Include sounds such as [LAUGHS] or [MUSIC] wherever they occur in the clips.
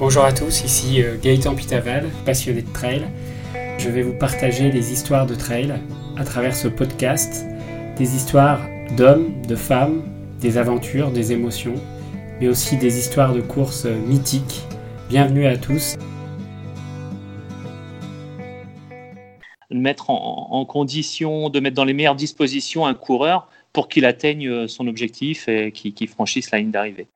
Bonjour à tous, ici euh, Gaëtan Pitaval, passionné de trail. Je vais vous partager des histoires de trail à travers ce podcast, des histoires d'hommes, de femmes, des aventures, des émotions, mais aussi des histoires de courses mythiques. Bienvenue à tous. Mettre en, condition, de mettre dans les meilleures dispositions un coureur pour qu'il atteigne son objectif et qu'il franchisse la ligne d'arrivée.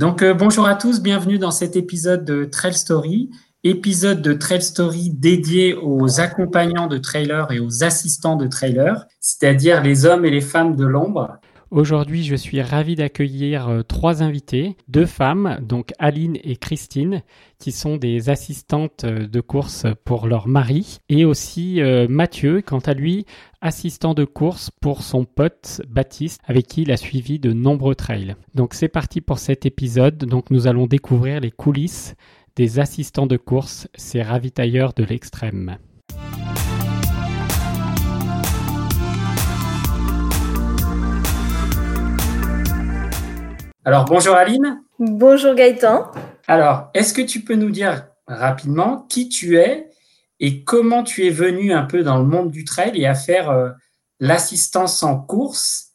Donc euh, bonjour à tous, bienvenue dans cet épisode de Trail Story, épisode de Trail Story dédié aux accompagnants de trailers et aux assistants de trailers, c'est-à-dire les hommes et les femmes de l'ombre. Aujourd'hui, je suis ravi d'accueillir euh, trois invités, deux femmes, donc Aline et Christine, qui sont des assistantes euh, de course pour leur mari, et aussi euh, Mathieu, quant à lui, assistant de course pour son pote Baptiste, avec qui il a suivi de nombreux trails. Donc c'est parti pour cet épisode. Donc nous allons découvrir les coulisses des assistants de course, ces ravitailleurs de l'extrême. Alors, bonjour Aline. Bonjour Gaëtan. Alors, est-ce que tu peux nous dire rapidement qui tu es et comment tu es venu un peu dans le monde du trail et à faire euh, l'assistance en course?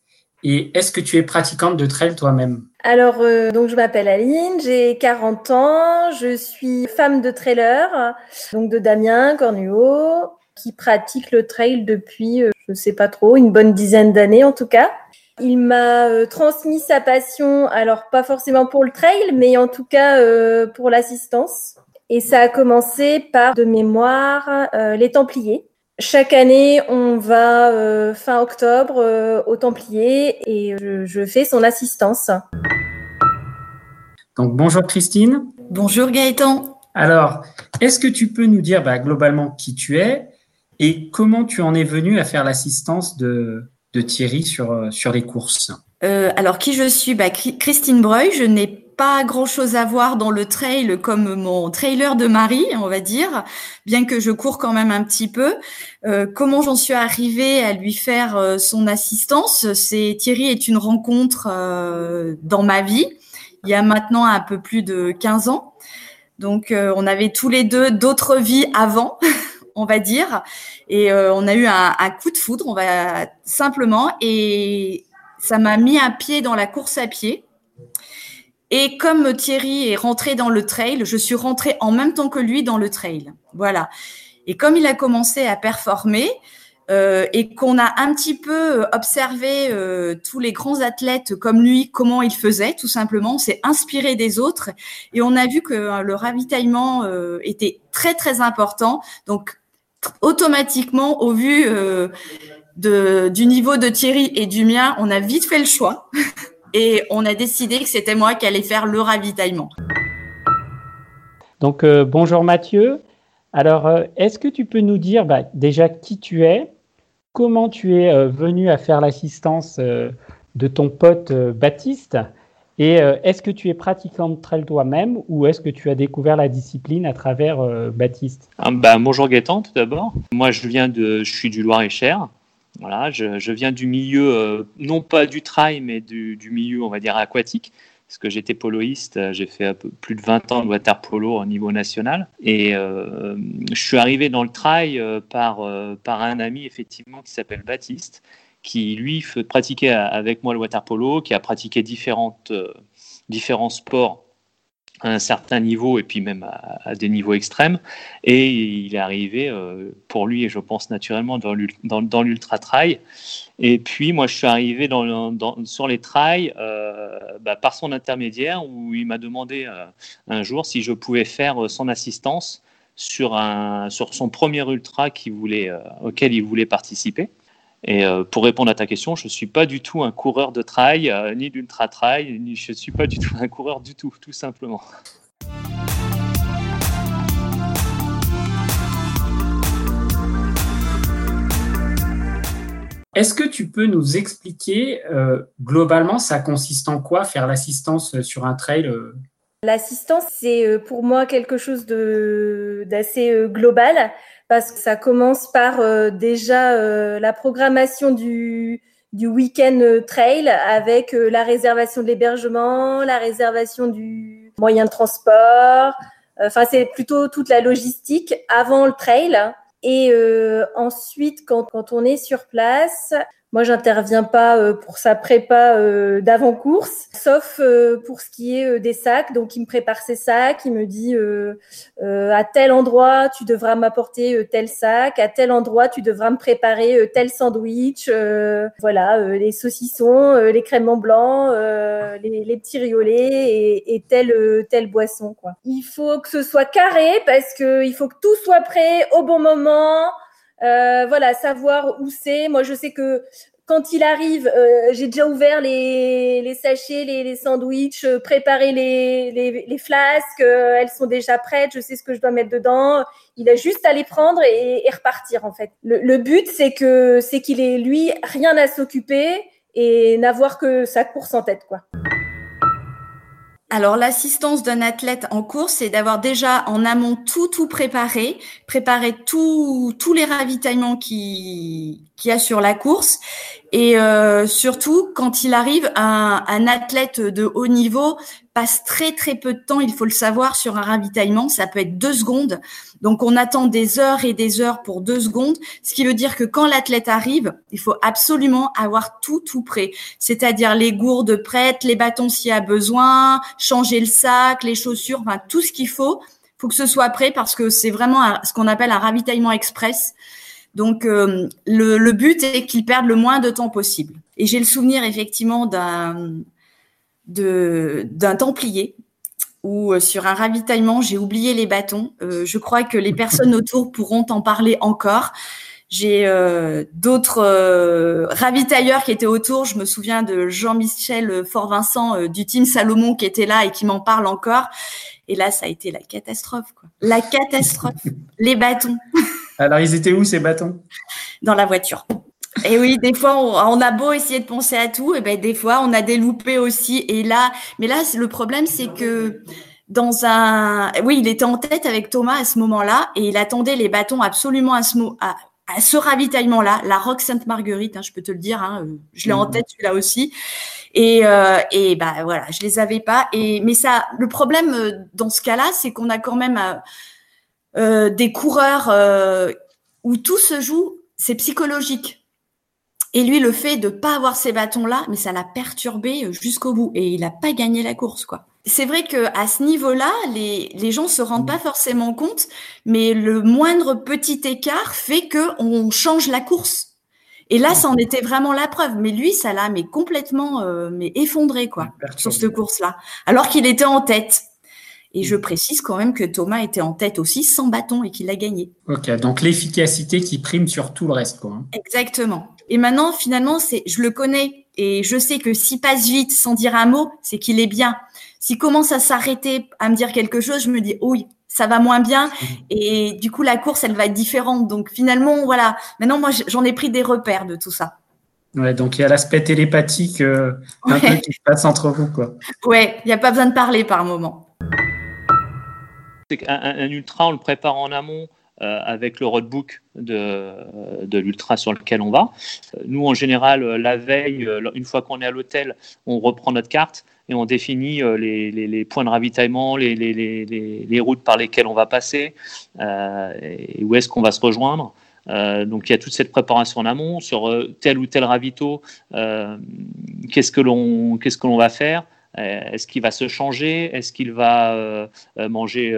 Et est-ce que tu es pratiquante de trail toi-même? Alors, euh, donc je m'appelle Aline, j'ai 40 ans, je suis femme de trailer, donc de Damien Cornuau, qui pratique le trail depuis, euh, je ne sais pas trop, une bonne dizaine d'années en tout cas. Il m'a euh, transmis sa passion, alors pas forcément pour le trail, mais en tout cas euh, pour l'assistance. Et ça a commencé par de mémoire euh, les Templiers. Chaque année, on va fin octobre aux Templiers et je, fais son assistance. Donc bonjour Christine. Bonjour Gaëtan. Alors, est-ce que tu peux nous dire bah, globalement qui tu es et comment tu en es venu à faire l'assistance de, de Thierry sur, euh, les courses euh, Alors, qui je suis? Bah, Christine Breuil, je n'ai pas grand chose à voir dans le trail comme mon trailer de Marie, on va dire, bien que je cours quand même un petit peu. Euh, comment j'en suis arrivée à lui faire son assistance? C'est Thierry est une rencontre dans ma vie, il y a maintenant un peu plus de 15 ans. Donc, on avait tous les deux d'autres vies avant. [LAUGHS] on va dire. Et euh, on a eu un, coup de foudre, on va simplement, et ça m'a mis un pied dans la course à pied. Et comme Thierry est rentré dans le trail, je suis rentrée en même temps que lui dans le trail. Voilà. Et comme il a commencé à performer, euh, et qu'on a un petit peu observé euh, tous les grands athlètes comme lui, comment ils faisaient, tout simplement. On s'est inspiré des autres et on a vu que le ravitaillement était très très important. Donc automatiquement, au vu euh, du niveau de Thierry et du mien, on a vite fait le choix [LAUGHS] et on a décidé que c'était moi qui allais faire le ravitaillement. Donc, euh, bonjour Mathieu. Alors, euh, est-ce que tu peux nous dire bah, déjà qui tu es, comment tu es venu à faire l'assistance de ton pote Baptiste et euh, est-ce que tu es pratiquant de trail toi-même ou est-ce que tu as découvert la discipline à travers euh, Baptiste? Bah, Bonjour Gaëtan tout d'abord. Moi je viens de, je suis du Loir-et-Cher. Voilà, je, viens du milieu, euh, non pas du trail, mais du, milieu, on va dire, aquatique. Parce que j'étais poloiste, j'ai fait plus de 20 ans de water polo au niveau national. Et je suis arrivé dans le trail par, par un ami, effectivement, qui s'appelle Baptiste, qui lui pratiquait avec moi le water polo, qui a pratiqué différentes, euh, différents sports à un certain niveau et puis même à, des niveaux extrêmes. Et il est arrivé, euh, pour lui, et je pense naturellement, dans l'ultra trail. Et puis moi, je suis arrivé sur les trails euh, bah, par son intermédiaire où il m'a demandé un jour si je pouvais faire son assistance sur, un, sur son premier ultra voulait, auquel il voulait participer. Et euh, pour répondre à ta question, je ne suis pas du tout un coureur de trail, euh, ni d'ultra trail, ni je ne suis pas du tout un coureur du tout, tout simplement. Est-ce que tu peux nous expliquer euh, globalement ça consiste en quoi faire l'assistance sur un trail L'assistance, c'est pour moi quelque chose d'assez global parce que ça commence par euh, déjà euh, la programmation du, du week-end trail avec la réservation de l'hébergement, la réservation du moyen de transport. Enfin, c'est plutôt toute la logistique avant le trail. Et ensuite, quand, quand on est sur place, moi, j'interviens pas euh, pour sa prépa euh, d'avant-course, sauf euh, pour ce qui est des sacs. Donc, il me prépare ses sacs, il me dit à tel endroit, tu devras m'apporter tel sac, à tel endroit, tu devras me préparer tel sandwich, voilà, les saucissons, les créments blancs, les, les, petits riolets et, et telle telle boisson. Quoi. Il faut que ce soit carré parce que il faut que tout soit prêt au bon moment. Euh, voilà, savoir où c'est. Moi, je sais que quand il arrive, euh, j'ai déjà ouvert les, les sachets, les, les sandwichs, euh, préparé les, les, les flasques, elles sont déjà prêtes, je sais ce que je dois mettre dedans. Il a juste à les prendre et, et repartir en fait. Le, le but, c'est que c'est qu'il ait lui rien à s'occuper et n'avoir que sa course en tête, quoi. Alors l'assistance d'un athlète en course, c'est d'avoir déjà en amont tout tout préparé, préparer tous les ravitaillements qui qu'il y a sur la course. Et euh, surtout quand il arrive un, un athlète de haut niveau passe très très peu de temps, il faut le savoir, sur un ravitaillement. Ça peut être deux secondes. Donc on attend des heures et des heures pour deux secondes, ce qui veut dire que quand l'athlète arrive, il faut absolument avoir tout tout prêt, c'est-à-dire les gourdes prêtes, les bâtons s'il y a besoin, changer le sac, les chaussures, enfin tout ce qu'il faut. Faut que ce soit prêt parce que c'est vraiment ce qu'on appelle un ravitaillement express. Donc euh, le, le but est qu'il perde le moins de temps possible. Et j'ai le souvenir effectivement d'un d'un templier où euh, sur un ravitaillement, j'ai oublié les bâtons. Euh, je crois que les [LAUGHS] personnes autour pourront en parler encore. J'ai euh, d'autres euh, ravitailleurs qui étaient autour. Je me souviens de Jean-Michel Fort-Vincent du team Salomon qui était là et qui m'en parle encore. Et là, ça a été la catastrophe. Quoi. La catastrophe. [LAUGHS] les bâtons. Alors, ils étaient où ces bâtons? Dans la voiture. Et oui, des fois, on, a beau essayer de penser à tout, et ben des fois, on a des loupés aussi. Et là, mais là, le problème, c'est que dans un, oui, il était en tête avec Thomas à ce moment-là, et il attendait les bâtons absolument à ce mot, à, ce ravitaillement-là, la Rock Sainte Marguerite, hein, je peux te le dire, hein, euh, je l'ai en mmh. tête celui-là aussi. Et, euh, et bah voilà, je les avais pas. Et mais ça, le problème euh, dans ce cas-là, c'est qu'on a quand même euh, des coureurs où tout se joue, c'est psychologique. Et lui, le fait de pas avoir ces bâtons-là, mais ça l'a perturbé jusqu'au bout. Et il n'a pas gagné la course, quoi. C'est vrai que à ce niveau-là, les, les gens se rendent pas forcément compte, mais le moindre petit écart fait que on change la course. Et là, ça en était vraiment la preuve. Mais lui, ça l'a mais complètement euh, mais effondré quoi sur cette course-là, alors qu'il était en tête. Et je précise quand même que Thomas était en tête aussi sans bâton et qu'il a gagné. Ok, donc l'efficacité qui prime sur tout le reste, quoi. Hein. Exactement. Et maintenant, finalement, c'est, je le connais et je sais que s'il passe vite sans dire un mot, c'est qu'il est bien. S'il commence à s'arrêter, à me dire quelque chose, je me dis, oui, ça va moins bien. Et du coup, la course, elle va être différente. Donc finalement, voilà. Maintenant, moi, j'en ai pris des repères de tout ça. Ouais, donc il y a l'aspect télépathique euh, un peu qui se passe entre vous, quoi. Ouais, il n'y a pas besoin de parler par moment. C'est un, ultra, on le prépare en amont. Euh, avec le roadbook de, de l'ultra sur lequel on va. Euh, nous, en général, euh, la veille, une fois qu'on est à l'hôtel, on reprend notre carte et on définit les, points de ravitaillement, les, routes par lesquelles on va passer et où est-ce qu'on va se rejoindre. donc il y a toute cette préparation en amont sur tel ou tel ravito, qu'est-ce que l'on qu'est-ce que l'on va faire, euh, est-ce qu'il va se changer? Est-ce qu'il va euh, euh, manger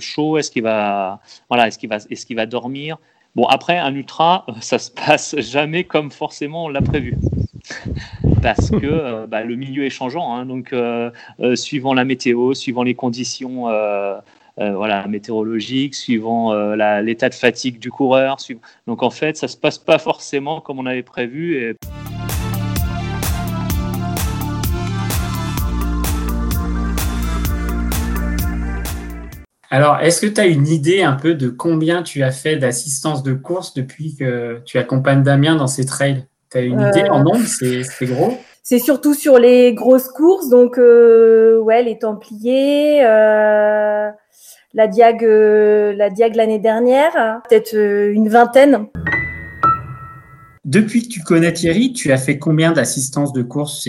chaud? Est-ce qu'il va, voilà, est-ce qu'il va, est-ce qu'il va dormir? Bon, après, un ultra, ça se passe [LAUGHS] jamais comme forcément on l'a prévu. [LAUGHS] Parce que bah, le milieu est changeant. Hein. donc, suivant la météo, suivant les conditions voilà, météorologiques, suivant l'état de fatigue du coureur. Donc, en fait, ça se passe pas forcément comme on avait prévu. Alors, est-ce que tu as une idée un peu de combien tu as fait d'assistance de course depuis que tu accompagnes Damien dans ses trails? Tu as une idée en nombre? C'est gros? C'est surtout sur les grosses courses, donc euh, ouais, les Templiers, euh, la Diag, euh, la Diag l'année dernière, peut-être une vingtaine. Depuis que tu connais Thierry, tu as fait combien d'assistances de course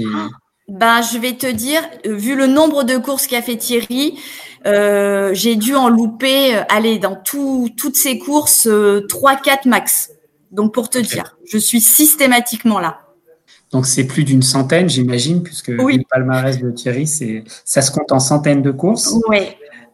ben, je vais te dire, vu le nombre de courses qu'a fait Thierry, euh, j'ai dû en louper, euh, aller dans toutes ces courses, euh, 3-4 max. Donc, pour te dire, je suis systématiquement là. Donc, c'est plus d'une centaine, j'imagine, puisque le palmarès de Thierry, ça se compte en centaines de courses. Oui.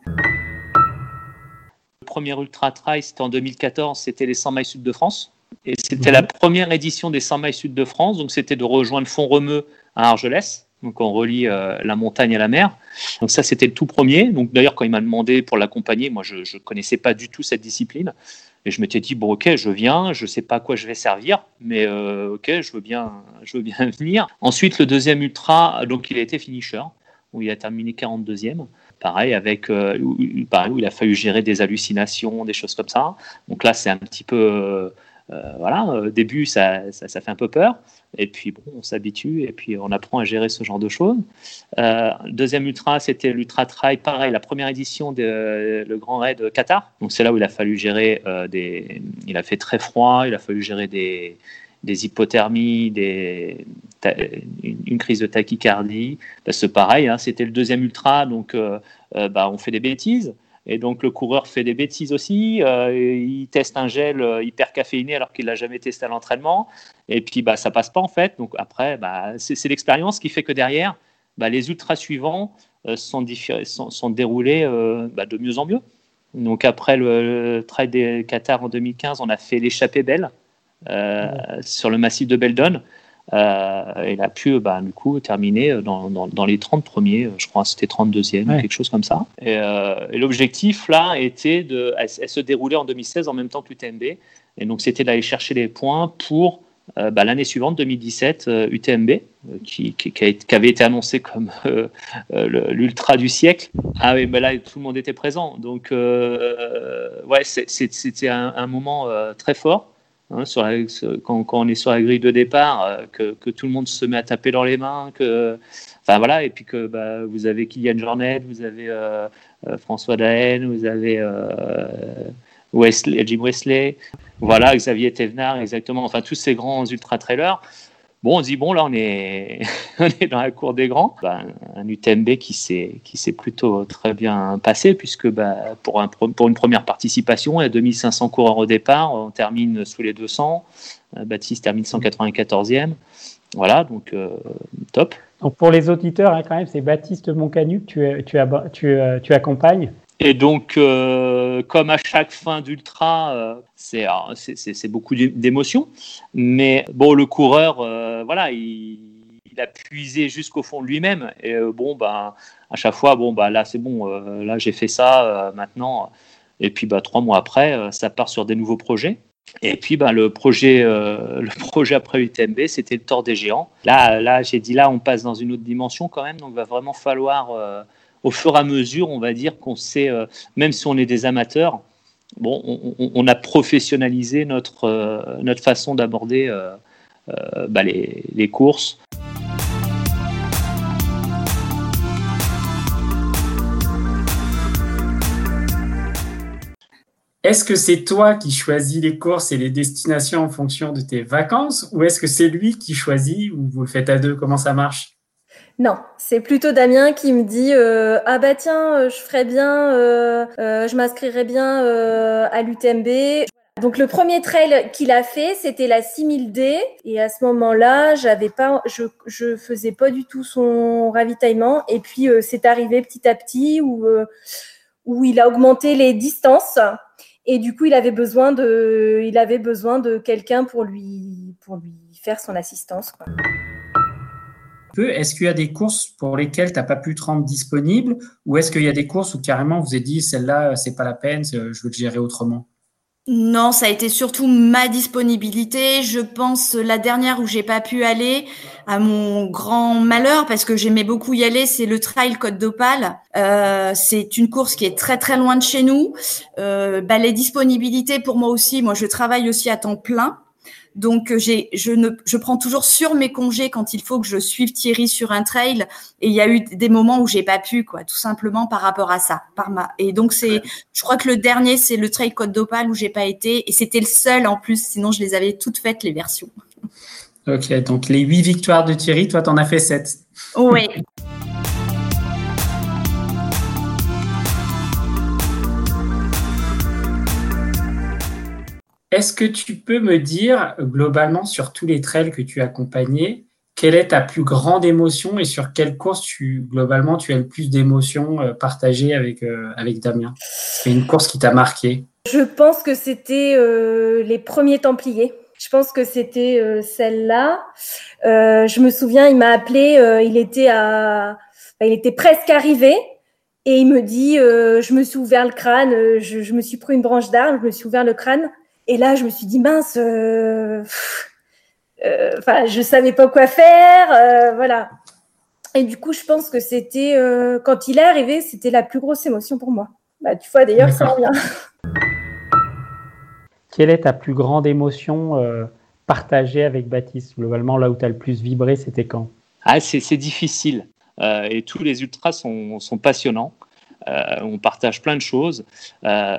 Le premier Ultra Trail, c'était en 2014, c'était les 100 miles sud de France. Et c'était la première édition des 100 miles sud de France. Donc, c'était de rejoindre Font-Romeu à Argelès. Donc, on relie euh, la montagne à la mer. Donc, ça, c'était le tout premier. Donc, d'ailleurs, quand il m'a demandé pour l'accompagner, moi, je ne connaissais pas du tout cette discipline. Et je m'étais dit, bon, ok, je viens, je ne sais pas à quoi je vais servir, mais euh, ok, je veux, bien, je veux bien [LAUGHS] venir. Ensuite, le deuxième ultra, donc il a été finisher, où il a terminé 42e. Pareil, avec, euh, où, où il a fallu gérer des hallucinations, des choses comme ça. Donc là, c'est un petit peu voilà, au début, ça, ça, fait un peu peur. Et puis, bon, on s'habitue et puis on apprend à gérer ce genre de choses. Euh, deuxième ultra, c'était l'Ultra Trail, pareil, la première édition de le Grand Raid Qatar. Donc, c'est là où il a fallu gérer euh, des. Il a fait très froid, il a fallu gérer des, des hypothermies, des, une, crise de tachycardie. Parce que pareil, hein, c'était le deuxième ultra, donc bah, on fait des bêtises. Et donc le coureur fait des bêtises aussi. Euh, il teste un gel euh, hyper caféiné alors qu'il l'a jamais testé à l'entraînement. Et puis bah ça passe pas en fait. Donc après, bah, c'est l'expérience qui fait que derrière, bah, les ultras suivants euh, sont, sont, sont, déroulés bah, de mieux en mieux. Donc après le, trail des Qatar en 2015, on a fait l'échappée belle sur le massif de Beldon. Euh, il a pu bah, du coup terminer dans, dans, les 30 premiers, je crois c'était 32e, quelque chose comme ça. Et, euh, l'objectif là était de, elle, se déroulait en 2016 en même temps que l'UTMB, et donc c'était d'aller chercher les points pour euh, bah, l'année suivante, 2017, UTMB, qui, qui, qui, avait été annoncé comme l'ultra du siècle. Ah oui, bah là tout le monde était présent, donc ouais, c'était un, un, moment très fort. Hein, sur quand, on est sur la grille de départ, euh, que, tout le monde se met à taper dans les mains, que, enfin voilà, et puis que bah, vous avez Kylian Jornet, vous avez euh, euh, François Daen, vous avez Wesley, Jim Wesley, voilà, Xavier Thévenard, exactement, enfin tous ces grands ultra-trailers. Bon, on dit, bon, là, on est, [LAUGHS] on est dans la cour des grands. Bah, un UTMB qui s'est plutôt très bien passé, puisque bah, pour, un, pour une première participation, il y a 2500 coureurs au départ, on termine sous les 200. Euh, Baptiste termine 194e. Voilà, donc euh, top. Donc pour les auditeurs, hein, quand même, c'est Baptiste Moncanuc que tu, tu, tu, euh, tu accompagnes. Et donc, euh, comme à chaque fin d'ultra, euh, c'est beaucoup d'émotions. Mais bon, le coureur, voilà, il, a puisé jusqu'au fond de lui-même. Et bon, ben, à chaque fois, bon, bah, là, c'est bon, là, j'ai fait ça maintenant. Et puis, bah, trois mois après, ça part sur des nouveaux projets. Et puis, bah, le, projet, le [LAUGHS] projet après UTMB, c'était le Tour des Géants. Là, là j'ai dit, là, on passe dans une autre dimension quand même. Donc, il va vraiment falloir au fur et à mesure, on va dire qu'on sait, euh, même si on est des amateurs, bon, on, a professionnalisé notre, euh, notre façon d'aborder euh, bah, les, les courses. Est-ce que c'est toi qui choisis les courses et les destinations en fonction de tes vacances ou est-ce que c'est lui qui choisit ou vous le faites à deux Comment ça marche? Non, c'est plutôt Damien qui me dit euh, ah bah tiens, euh, je ferais bien, euh, je m'inscrirais bien à l'UTMB. Donc le premier trail qu'il a fait, c'était la 6000D et à ce moment-là, j'avais pas, je, je faisais pas du tout son ravitaillement et puis c'est arrivé petit à petit où où il a augmenté les distances et du coup il avait besoin de, il avait besoin de quelqu'un pour lui pour lui faire son assistance. Quoi. Est-ce qu'il y a des courses pour lesquelles tu n'as pas pu te rendre disponible? Ou est-ce qu'il y a des courses où carrément vous avez dit celle-là, c'est pas la peine, je veux le gérer autrement? Non, ça a été surtout ma disponibilité. Je pense la dernière où j'ai pas pu aller, à mon grand malheur, parce que j'aimais beaucoup y aller, c'est le Trail Côte d'Opale. Euh, c'est une course qui est très très loin de chez nous. Euh, bah, les disponibilités pour moi aussi. Moi, je travaille aussi à temps plein. Donc euh, j'ai, je ne, je prends toujours sur mes congés quand il faut que je suive Thierry sur un trail. Et il y a eu des moments où j'ai pas pu, quoi, tout simplement par rapport à ça, par ma. Et donc c'est, je crois que le dernier c'est le trail Côte d'Opale où j'ai pas été, et c'était le seul en plus. Sinon je les avais toutes faites les versions. Ok, donc les huit victoires de Thierry, toi, t'en as fait sept. Oui. [LAUGHS] Est-ce que tu peux me dire, globalement, sur tous les trails que tu as accompagnés, quelle est ta plus grande émotion et sur quelle course, tu, globalement, tu as le plus d'émotions euh, partagées avec, euh, Damien? C'est une course qui t'a marqué Je pense que c'était euh, les premiers Templiers. Je pense que c'était celle-là. je me souviens, il m'a appelé, il était à, il était presque arrivé. Et il me dit, je me suis ouvert le crâne, je me suis pris une branche d'arbre, je me suis ouvert le crâne. Et là, je me suis dit, mince, euh, euh, enfin, je savais pas quoi faire, euh, voilà. Et du coup, je pense que c'était, quand il est arrivé, c'était la plus grosse émotion pour moi. Bah, tu vois, d'ailleurs, ça revient. [LAUGHS] Quelle est ta plus grande émotion partagée avec Baptiste? Globalement, là où tu as le plus vibré, c'était quand? Ah, C'est difficile. et tous les ultras sont, sont passionnants. Euh, on partage plein de choses. Euh,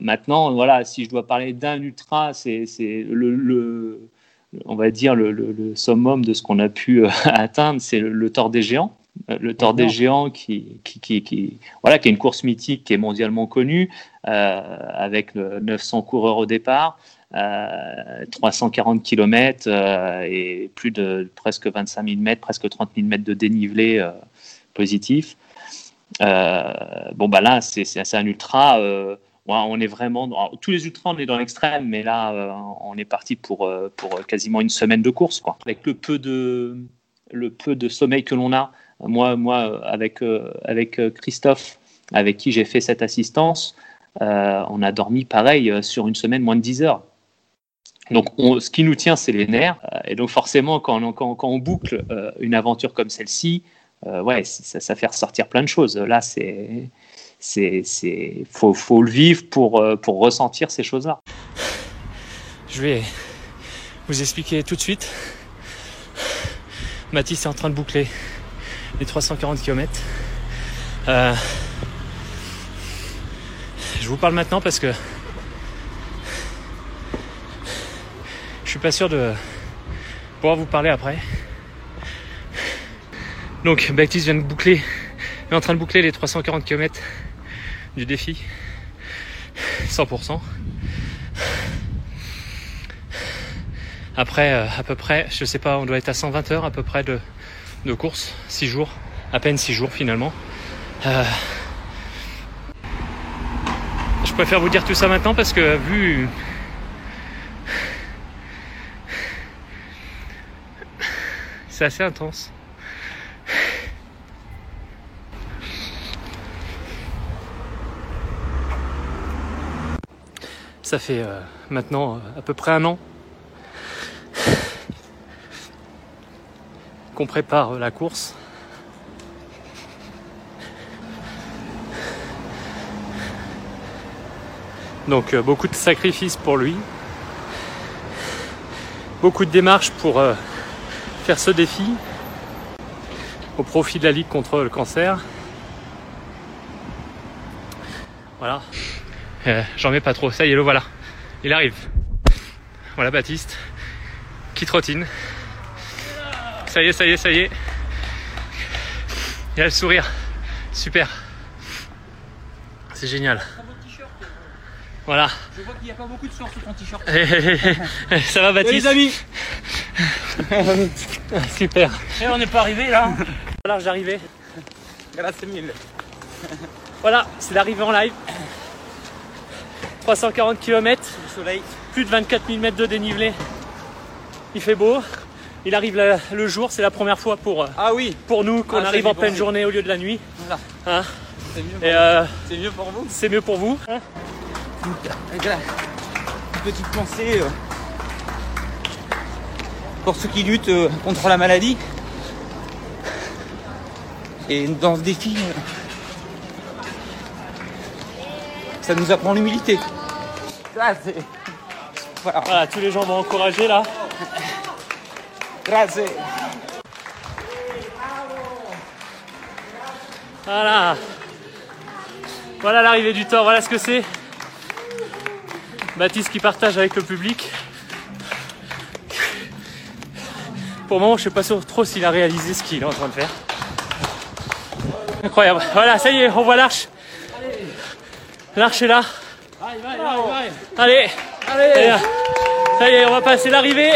maintenant, voilà, si je dois parler d'un ultra, c'est le, on va dire le, summum de ce qu'on a pu euh, [LAUGHS] atteindre, c'est le, Tour des Géants. Le Tour des Géants, qui, qui, voilà, qui est une course mythique qui est mondialement connue, avec 900 coureurs au départ, 340 km et plus de presque 25 000 mètres, presque 30 000 mètres de dénivelé positif. Euh, bon, bah là, c'est un ultra. Euh, on est vraiment. tous les ultras, on est dans l'extrême, mais là, euh, on est parti pour, quasiment une semaine de course. Quoi. Avec le peu de, le peu de sommeil que l'on a, moi, moi avec, avec Christophe, avec qui j'ai fait cette assistance, on a dormi pareil sur une semaine, moins de 10 heures. Donc, ce qui nous tient, c'est les nerfs. Et donc, forcément, quand on, boucle une aventure comme celle-ci, ouais, ça, ça, fait ressortir plein de choses. Là, c'est, c'est, c'est, faut, faut le vivre pour, euh, pour ressentir ces choses-là. Je vais vous expliquer tout de suite. Mathis est en train de boucler les 340 km. Euh, je vous parle maintenant parce que je suis pas sûr de pouvoir vous parler après. Donc Baptiste vient de boucler, est en train de boucler les 340 km du défi. 100%. Après, euh, à peu près, je sais pas, on doit être à 120 heures à peu près de, course, 6 jours, à peine 6 jours finalement. Euh, je préfère vous dire tout ça maintenant parce que vu c'est assez intense. Ça fait euh, maintenant euh, à peu près un an qu'on prépare la course. Donc euh, beaucoup de sacrifices pour lui, beaucoup de démarches pour faire ce défi au profit de la Ligue contre le cancer. Voilà. Euh, j'en mets pas trop. Ça y est, le voilà. Il arrive. Voilà Baptiste qui trottine. Ça y est, ça y est, ça y est. Il a le sourire. Super. C'est génial. Voilà. Je vois qu'il n'y a pas beaucoup de sueur sur ton t-shirt. ça va Baptiste Les amis [LAUGHS] Super. Et on n'est pas arrivé là. Voilà, j'arrivais. Grâce mille. Voilà, c'est l'arrivée en live. 340 km, soleil. plus de 24 000 mètres de dénivelé. Il fait beau. Il arrive le jour, c'est la première fois pour, euh, ah oui. pour nous qu'on Ah, arrive en pleine journée au lieu de la nuit. Voilà. Hein C'est mieux, euh, mieux pour vous. c'est mieux pour vous. hein Une petite pensée euh, pour ceux qui luttent euh, contre la maladie. Et dans ce défi, ça nous apprend l'humilité. Ah, Voilà. Voilà, tous les gens vont encourager là. Grazie. Voilà. Voilà l'arrivée du Thor, voilà ce que c'est. Baptiste qui partage avec le public. Pour le moment, je sais pas trop s'il a réalisé ce qu'il est en train de faire. Incroyable. Voilà, ça y est, on voit l'arche. L'arche est là. Allez, allez, ça y est, on va passer l'arrivée.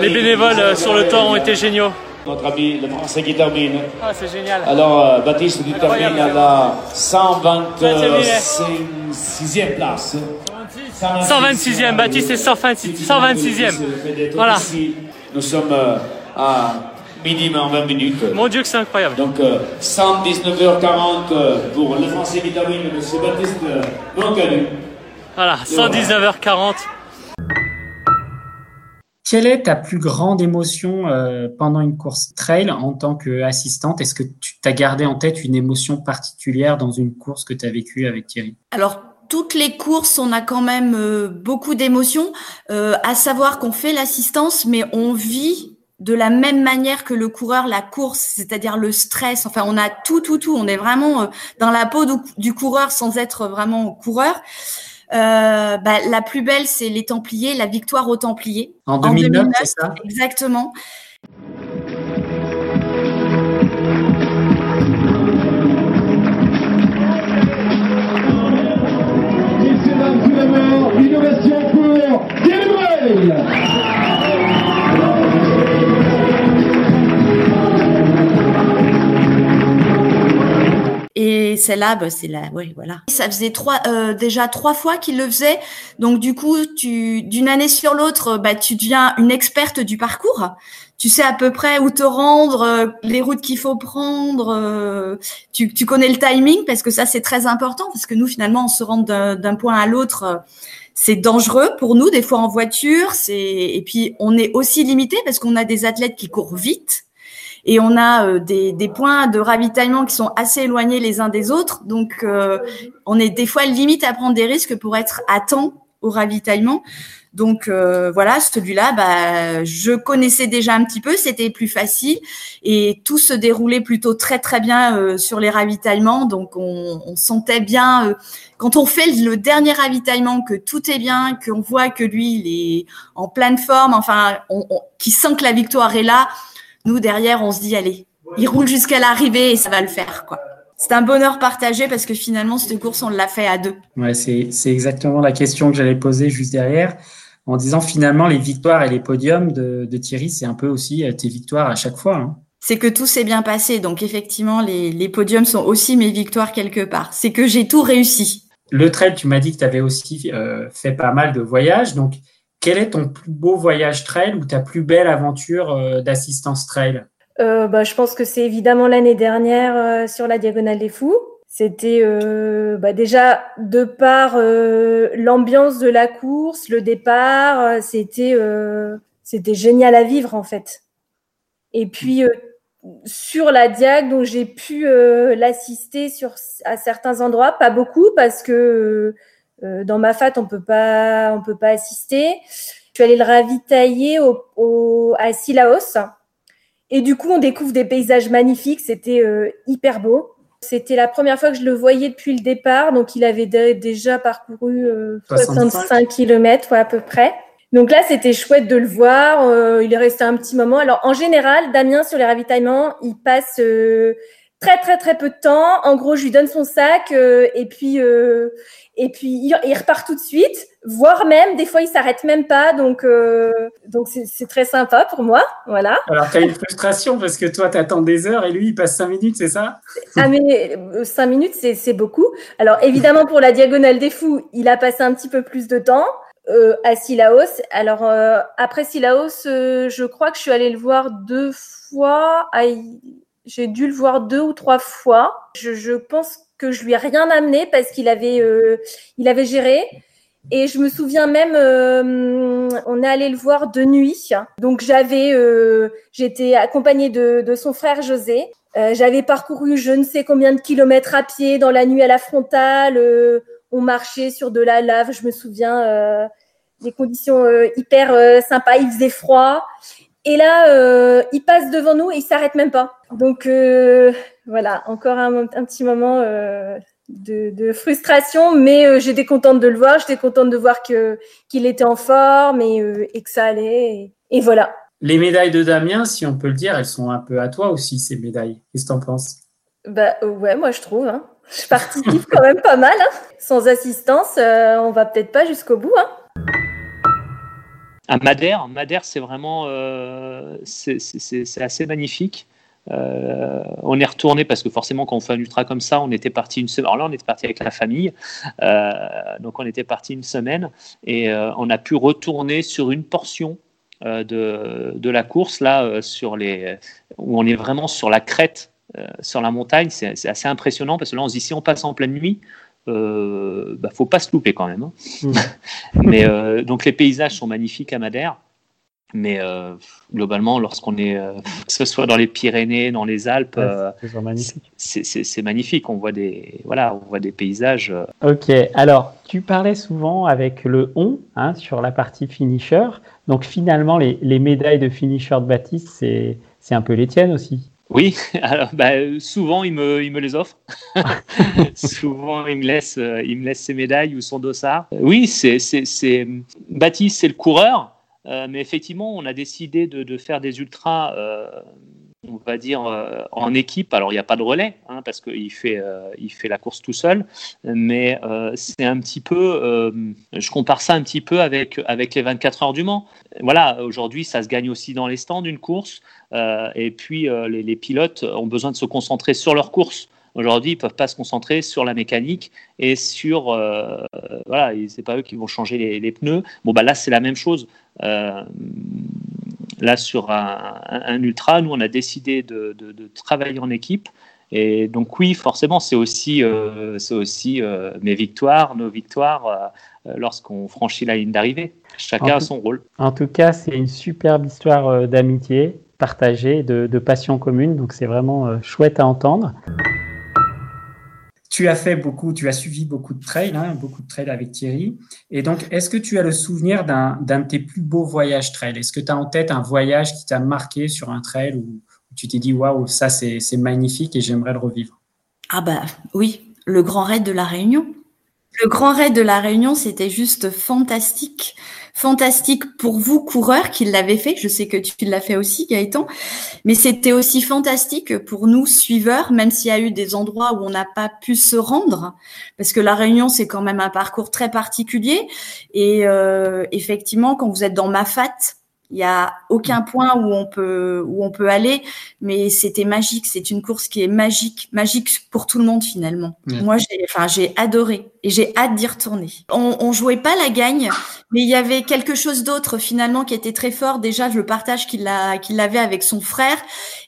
Les bénévoles euh, sur le temps ont été géniaux. Notre ami le français qui termine. Ah, c'est génial. Alors, euh, Baptiste, tu termines à la 126e place. 126e, Baptiste est 126e. Voilà. Nous sommes euh, à minimum 20 minutes. Mon Dieu que c'est incroyable. Donc 119h40 pour le français qui termine, M. Baptiste Moncanu. Voilà, 119h40. Quelle est ta plus grande émotion euh, pendant une course trail en tant qu'assistante? Est-ce que tu t'as gardé en tête une émotion particulière dans une course que tu as vécue avec Thierry? Alors, toutes les courses, on a quand même euh, beaucoup d'émotions, euh, à savoir qu'on fait l'assistance, mais on vit de la même manière que le coureur la course, c'est-à-dire le stress. Enfin, on a tout, tout, tout. On est vraiment dans la peau du coureur sans être vraiment coureur. Euh, bah, la plus belle, c'est les Templiers, la victoire aux Templiers. En 2009, c'est ça? Exactement. Innovation pour Et celle-là, bah, c'est la, ouais, voilà. Ça faisait trois, euh, déjà trois fois qu'il le faisait. Donc du coup, tu, d'une année sur l'autre, bah, tu deviens une experte du parcours. Tu sais à peu près où te rendre, euh, les routes qu'il faut prendre. Euh, tu, tu connais le timing parce que ça c'est très important parce que nous finalement on se rend d'un point à l'autre. c'est dangereux pour nous des fois en voiture. Et puis on est aussi limité parce qu'on a des athlètes qui courent vite et on a euh, des, points de ravitaillement qui sont assez éloignés les uns des autres. Donc, euh, on est des fois limite à prendre des risques pour être à temps au ravitaillement. Donc euh, voilà, celui-là, bah, je connaissais déjà un petit peu, c'était plus facile et tout se déroulait plutôt très très bien sur les ravitaillements. Donc on, on sentait bien quand on fait le dernier ravitaillement que tout est bien, qu'on voit que lui il est en pleine forme, enfin, on, qui sent que la victoire est là. Nous, derrière, on se dit, allez, il roule jusqu'à l'arrivée et ça va le faire, quoi. C'est un bonheur partagé parce que finalement, cette course, on l'a fait à deux. Ouais, c'est, exactement la question que j'allais poser juste derrière. En disant finalement, les victoires et les podiums de, Thierry, c'est un peu aussi euh, tes victoires à chaque fois. Hein. C'est que tout s'est bien passé. Donc, effectivement, les, podiums sont aussi mes victoires quelque part. C'est que j'ai tout réussi. Le trail, tu m'as dit que tu avais aussi euh, fait pas mal de voyages. Donc, quel est ton plus beau voyage trail ou ta plus belle aventure euh, d'assistance trail? Euh, bah, Je pense que c'est évidemment l'année dernière euh, sur la Diagonale des Fous. C'était bah, déjà de par l'ambiance de la course, le départ, c'était génial à vivre en fait. Et puis sur la Diag, j'ai pu l'assister à certains endroits, pas beaucoup parce que dans ma fat, on peut pas, on peut pas assister. Je suis allée le ravitailler au, au, à Silaos. Et du coup, on découvre des paysages magnifiques. C'était euh, hyper beau. C'était la première fois que je le voyais depuis le départ. Donc, il avait déjà parcouru euh, 65 km à peu près. Donc là, c'était chouette de le voir. Euh, il est resté un petit moment. Alors, en général, Damien, sur les ravitaillements, il passe très très très peu de temps. En gros, je lui donne son sac euh, et puis euh, et puis il, repart tout de suite. Voire même des fois il s'arrête même pas. Donc euh, donc c'est très sympa pour moi. Voilà. Alors tu as une frustration parce que toi tu attends des heures et lui il passe cinq minutes, c'est ça? Ah mais cinq minutes c'est beaucoup. Alors évidemment pour la diagonale des fous, il a passé un petit peu plus de temps. Euh, à Silaos. Alors après Silaos, je crois que je suis allée le voir deux fois. À, j'ai dû le voir deux ou trois fois. Je, pense que je lui ai rien amené parce qu'il avait, euh, il avait géré. Et je me souviens même, euh, on est allé le voir de nuit. Donc j'avais, euh, j'étais accompagnée de, son frère José. J'avais parcouru je ne sais combien de kilomètres à pied dans la nuit à la frontale. on marchait sur de la lave. Je me souviens des conditions hyper sympas. Il faisait froid. Et là, euh, il passe devant nous et il s'arrête même pas. Donc euh, voilà, encore un, petit moment euh, de, frustration, mais j'étais contente de le voir. J'étais contente de voir que qu'il était en forme et, et que ça allait. Et, voilà. Les médailles de Damien, si on peut le dire, elles sont un peu à toi aussi, ces médailles. Qu'est-ce que tu en penses? Bah ouais, moi je trouve. Hein. Je participe quand même pas mal. Hein. Sans assistance, on va peut-être pas jusqu'au bout. Hein. Madère, Madère, c'est vraiment, euh, c'est assez magnifique. Euh, on est retourné parce que forcément, quand on fait un ultra comme ça, on était parti une semaine. Alors là, on était parti avec la famille, euh, donc on était parti une semaine et on a pu retourner sur une portion de, de, la course là, sur les, où on est vraiment sur la crête, sur la montagne. C'est assez impressionnant parce que là, on se dit si on passe en pleine nuit, euh, bah, faut pas se louper quand même. Hein. Mmh. [LAUGHS] Mais euh, donc les paysages sont magnifiques à Madère. Mais euh, globalement, lorsqu'on est, que ce soit dans les Pyrénées, dans les Alpes, c'est magnifique. On voit des, voilà, on voit des paysages. Ok. Alors, tu parlais souvent avec le on hein, sur la partie finisher. Donc finalement, les, les médailles de finisher de Baptiste, c'est un peu les tiennes aussi. Oui, [LAUGHS] alors, bah, souvent il me, il me les offre. [LAUGHS] souvent il me laisse, euh, il me laisse ses médailles ou son dossard. Oui, c'est, c'est, Baptiste, c'est le coureur, euh, mais effectivement, on a décidé de, de faire des ultras euh, on va dire, euh, en équipe. Alors, il n'y a pas de relais, hein, parce qu'il fait, euh, il fait la course tout seul, mais euh, c'est un petit peu, je compare ça un petit peu avec, avec les 24 heures du Mans. Voilà, aujourd'hui, ça se gagne aussi dans les stands d'une course, et puis les, pilotes ont besoin de se concentrer sur leur course. Aujourd'hui, ils ne peuvent pas se concentrer sur la mécanique et sur. voilà, c'est pas eux qui vont changer les, les pneus. Bon, bah là, c'est la même chose. Là, sur un, ultra, nous, on a décidé de, travailler en équipe. Et donc oui, forcément, c'est aussi, euh, aussi euh, mes victoires, nos victoires euh, lorsqu'on franchit la ligne d'arrivée. Chacun a son rôle. En tout cas, c'est une superbe histoire d'amitié partagée, de, de, passion commune. Donc c'est vraiment chouette à entendre. Tu as fait beaucoup, tu as suivi beaucoup de trails, hein, beaucoup de trails avec Thierry. Et donc, est-ce que tu as le souvenir d'un de tes plus beaux voyages trail Est-ce que tu as en tête un voyage qui t'a marqué sur un trail où, tu t'es dit waouh, ça c'est magnifique et j'aimerais le revivre? Ah bah oui, le Grand Raid de la Réunion. Le Grand Raid de la Réunion, c'était juste fantastique fantastique pour vous, coureurs, qui l'avez fait. Je sais que tu l'as fait aussi, Gaëtan. Mais c'était aussi fantastique pour nous, suiveurs, même s'il y a eu des endroits où on n'a pas pu se rendre. Parce que la Réunion, c'est quand même un parcours très particulier. Et euh, effectivement, quand vous êtes dans Mafat, il y a aucun point où on peut où on peut aller, mais c'était magique. C'est une course qui est magique, magique pour tout le monde finalement. Moi, j'ai, enfin, j'ai adoré et j'ai hâte d'y retourner. On, on jouait pas la gagne, mais il y avait quelque chose d'autre finalement qui était très fort. Déjà, le partage qu'il a qu'il avait avec son frère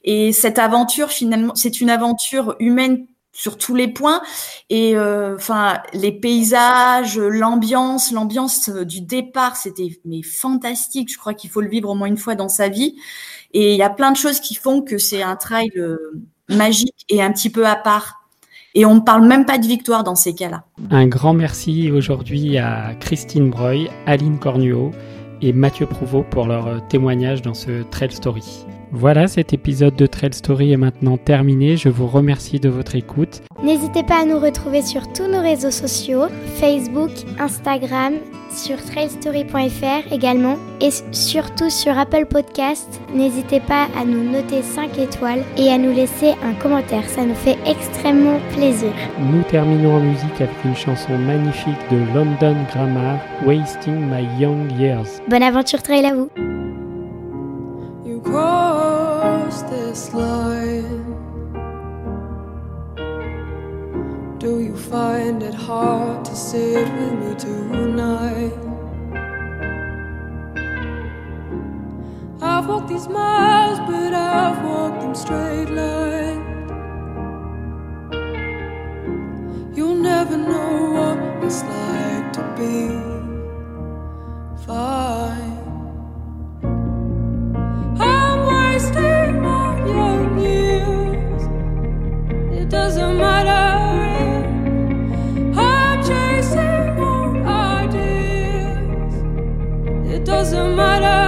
et cette aventure finalement, c'est une aventure humaine sur tous les points. Et euh, enfin les paysages l'ambiance l'ambiance euh, du départ c'était mais fantastique. Je crois qu'il faut le vivre au moins une fois dans sa vie. Et il y a plein de choses qui font que c'est un trail euh, magique et un petit peu à part. Et on ne parle même pas de victoire dans ces cas-là. Un grand merci aujourd'hui à Christine Breuil, Aline Cornuau et Mathieu Prouveau pour leur témoignage dans ce Trail Story. Voilà, cet épisode de Trail Story est maintenant terminé. Je vous remercie de votre écoute. N'hésitez pas à nous retrouver sur tous nos réseaux sociaux, Facebook, Instagram, sur trailstory.fr également et surtout sur Apple Podcast. N'hésitez pas à nous noter 5 étoiles et à nous laisser un commentaire, ça nous fait extrêmement plaisir. Nous terminons en musique avec une chanson magnifique de London Grammar, Wasting My Young Years. Bonne aventure trail à vous. cross this line? Do you find it hard to sit with me tonight? I've walked these miles, but I've walked them straight line. You'll never know what it's like to be fine. Matter.